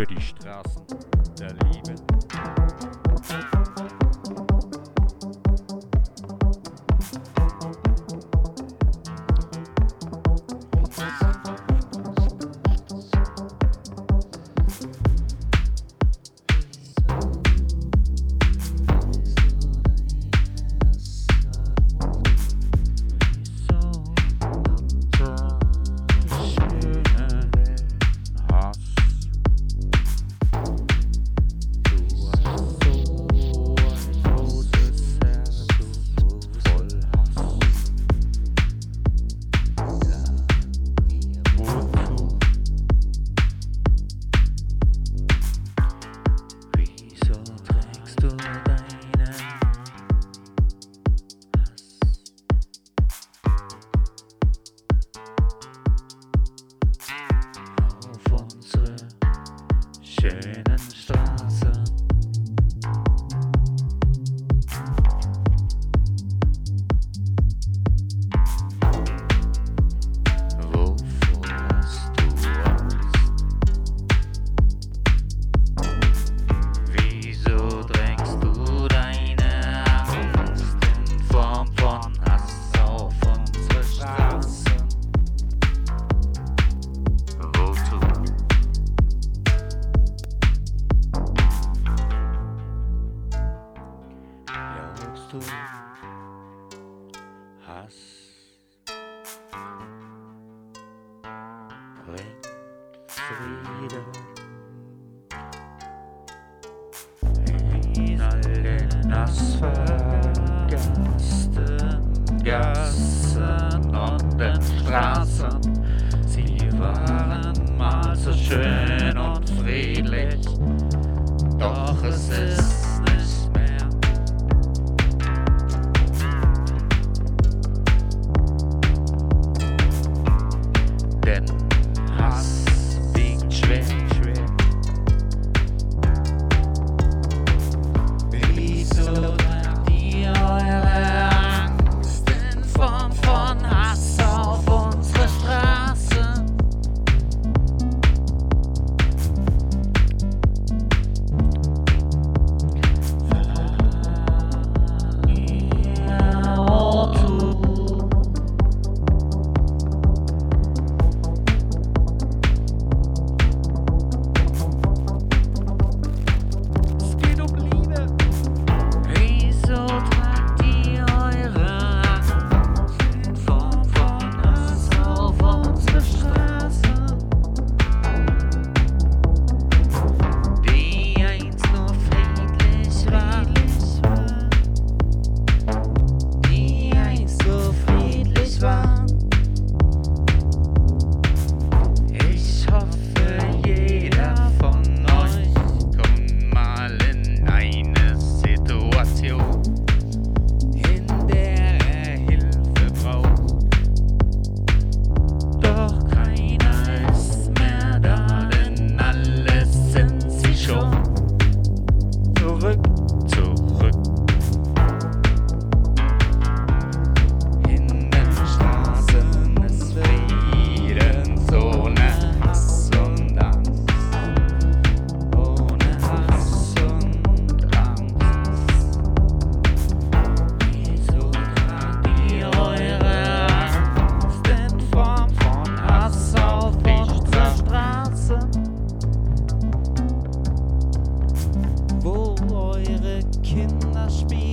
für die Straßen der Liebe. schönen du hast. Wenn's wieder in allen Asphalt, Gassen und den Straßen, sie waren mal so schön und friedlich, doch es ist kynna spí